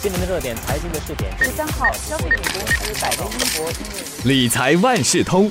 今年的热点财经的试点，十三号，消费品公司百威英博理财万事通。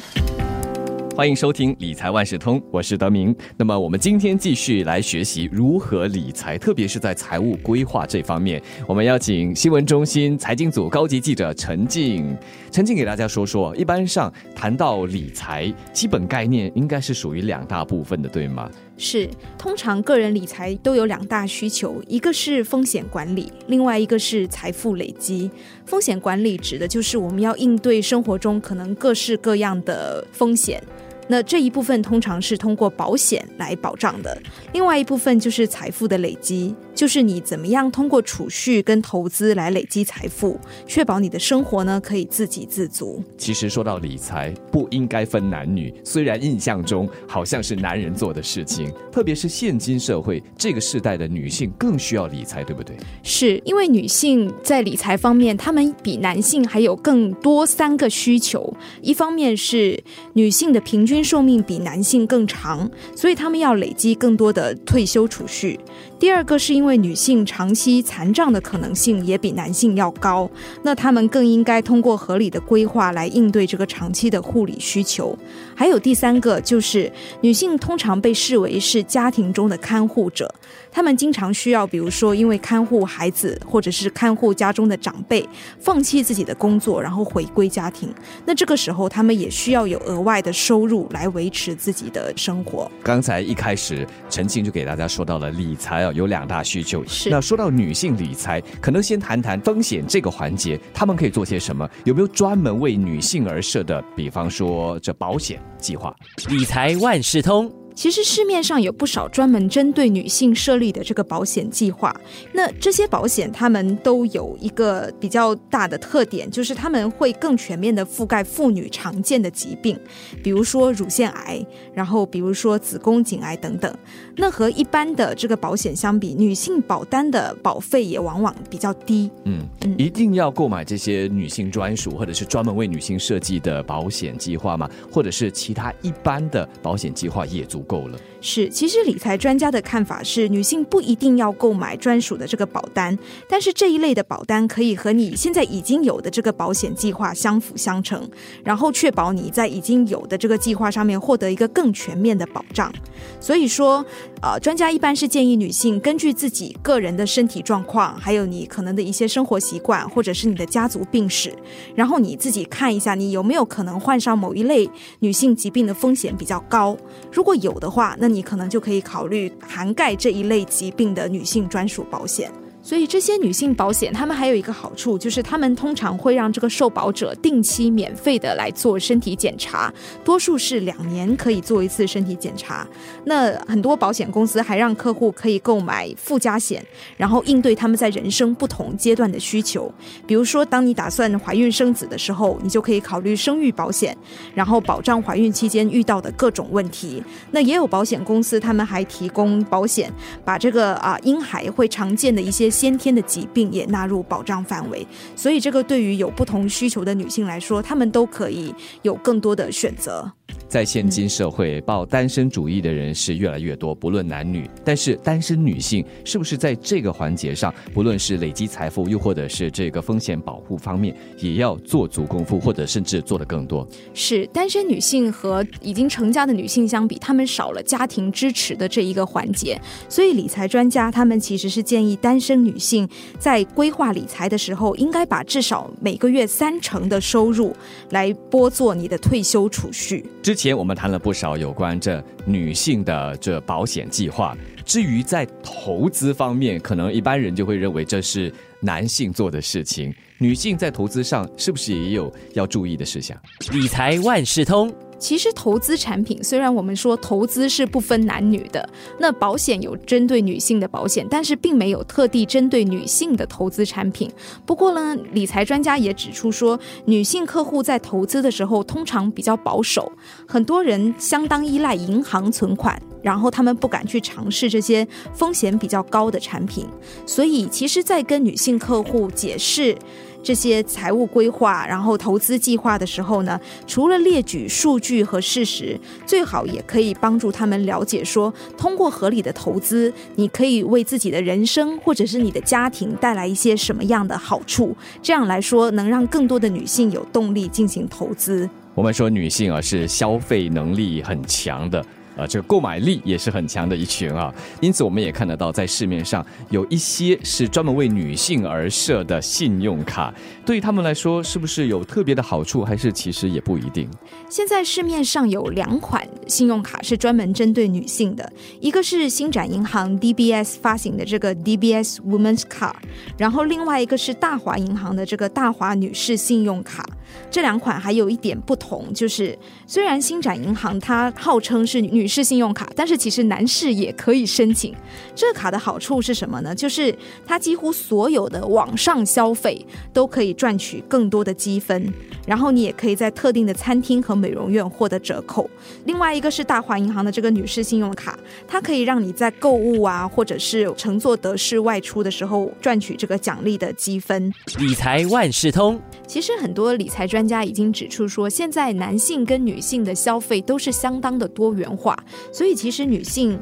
欢迎收听理财万事通，我是德明。那么我们今天继续来学习如何理财，特别是在财务规划这方面。我们邀请新闻中心财经组高级记者陈静，陈静给大家说说。一般上谈到理财，基本概念应该是属于两大部分的，对吗？是，通常个人理财都有两大需求，一个是风险管理，另外一个是财富累积。风险管理指的就是我们要应对生活中可能各式各样的风险。那这一部分通常是通过保险来保障的，另外一部分就是财富的累积，就是你怎么样通过储蓄跟投资来累积财富，确保你的生活呢可以自给自足。其实说到理财，不应该分男女，虽然印象中好像是男人做的事情，特别是现今社会这个时代的女性更需要理财，对不对？是因为女性在理财方面，她们比男性还有更多三个需求，一方面是女性的平均。寿命比男性更长，所以他们要累积更多的退休储蓄。第二个是因为女性长期残障的可能性也比男性要高，那他们更应该通过合理的规划来应对这个长期的护理需求。还有第三个就是女性通常被视为是家庭中的看护者，她们经常需要，比如说因为看护孩子或者是看护家中的长辈，放弃自己的工作，然后回归家庭。那这个时候，她们也需要有额外的收入来维持自己的生活。刚才一开始陈静就给大家说到了理财啊。有两大需求。是那说到女性理财，可能先谈谈风险这个环节，他们可以做些什么？有没有专门为女性而设的，比方说这保险计划？理财万事通。其实市面上有不少专门针对女性设立的这个保险计划。那这些保险，他们都有一个比较大的特点，就是他们会更全面的覆盖妇女常见的疾病，比如说乳腺癌，然后比如说子宫颈癌等等。那和一般的这个保险相比，女性保单的保费也往往比较低。嗯，一定要购买这些女性专属或者是专门为女性设计的保险计划吗？或者是其他一般的保险计划也足？够了。是，其实理财专家的看法是，女性不一定要购买专属的这个保单，但是这一类的保单可以和你现在已经有的这个保险计划相辅相成，然后确保你在已经有的这个计划上面获得一个更全面的保障。所以说，呃，专家一般是建议女性根据自己个人的身体状况，还有你可能的一些生活习惯，或者是你的家族病史，然后你自己看一下你有没有可能患上某一类女性疾病的风险比较高。如果有的话，那你可能就可以考虑涵盖这一类疾病的女性专属保险。所以这些女性保险，他们还有一个好处，就是他们通常会让这个受保者定期免费的来做身体检查，多数是两年可以做一次身体检查。那很多保险公司还让客户可以购买附加险，然后应对他们在人生不同阶段的需求。比如说，当你打算怀孕生子的时候，你就可以考虑生育保险，然后保障怀孕期间遇到的各种问题。那也有保险公司，他们还提供保险，把这个啊婴孩会常见的一些。先天的疾病也纳入保障范围，所以这个对于有不同需求的女性来说，她们都可以有更多的选择。在现今社会，抱单身主义的人是越来越多，不论男女。但是单身女性是不是在这个环节上，不论是累积财富，又或者是这个风险保护方面，也要做足功夫，或者甚至做得更多？是单身女性和已经成家的女性相比，她们少了家庭支持的这一个环节。所以理财专家他们其实是建议单身女性在规划理财的时候，应该把至少每个月三成的收入来拨做你的退休储蓄。之前我们谈了不少有关这女性的这保险计划，至于在投资方面，可能一般人就会认为这是男性做的事情。女性在投资上是不是也有要注意的事项？理财万事通。其实投资产品虽然我们说投资是不分男女的，那保险有针对女性的保险，但是并没有特地针对女性的投资产品。不过呢，理财专家也指出说，女性客户在投资的时候通常比较保守，很多人相当依赖银行存款，然后他们不敢去尝试这些风险比较高的产品。所以，其实，在跟女性客户解释。这些财务规划，然后投资计划的时候呢，除了列举数据和事实，最好也可以帮助他们了解说，通过合理的投资，你可以为自己的人生或者是你的家庭带来一些什么样的好处。这样来说，能让更多的女性有动力进行投资。我们说女性啊是消费能力很强的。呃，这个购买力也是很强的一群啊，因此我们也看得到，在市面上有一些是专门为女性而设的信用卡，对于他们来说，是不是有特别的好处，还是其实也不一定？现在市面上有两款信用卡是专门针对女性的，一个是新展银行 DBS 发行的这个 DBS Women's Card，然后另外一个是大华银行的这个大华女士信用卡。这两款还有一点不同，就是虽然新展银行它号称是女士信用卡，但是其实男士也可以申请。这卡的好处是什么呢？就是它几乎所有的网上消费都可以赚取更多的积分，然后你也可以在特定的餐厅和美容院获得折扣。另外一个是大华银行的这个女士信用卡，它可以让你在购物啊，或者是乘坐德士外出的时候赚取这个奖励的积分。理财万事通。其实很多理财专家已经指出说，现在男性跟女性的消费都是相当的多元化，所以其实女性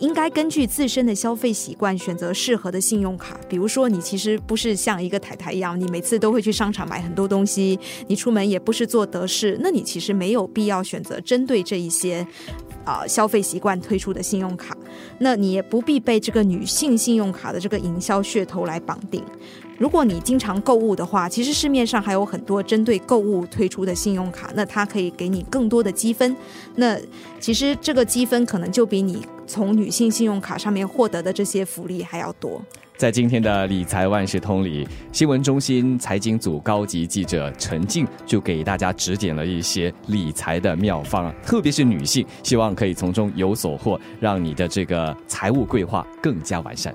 应该根据自身的消费习惯选择适合的信用卡。比如说，你其实不是像一个太太一样，你每次都会去商场买很多东西，你出门也不是做德式，那你其实没有必要选择针对这一些啊消费习惯推出的信用卡，那你也不必被这个女性信用卡的这个营销噱头来绑定。如果你经常购物的话，其实市面上还有很多针对购物推出的信用卡，那它可以给你更多的积分。那其实这个积分可能就比你从女性信用卡上面获得的这些福利还要多。在今天的理财万事通里，新闻中心财经组高级记者陈静就给大家指点了一些理财的妙方，特别是女性，希望可以从中有所获，让你的这个财务规划更加完善。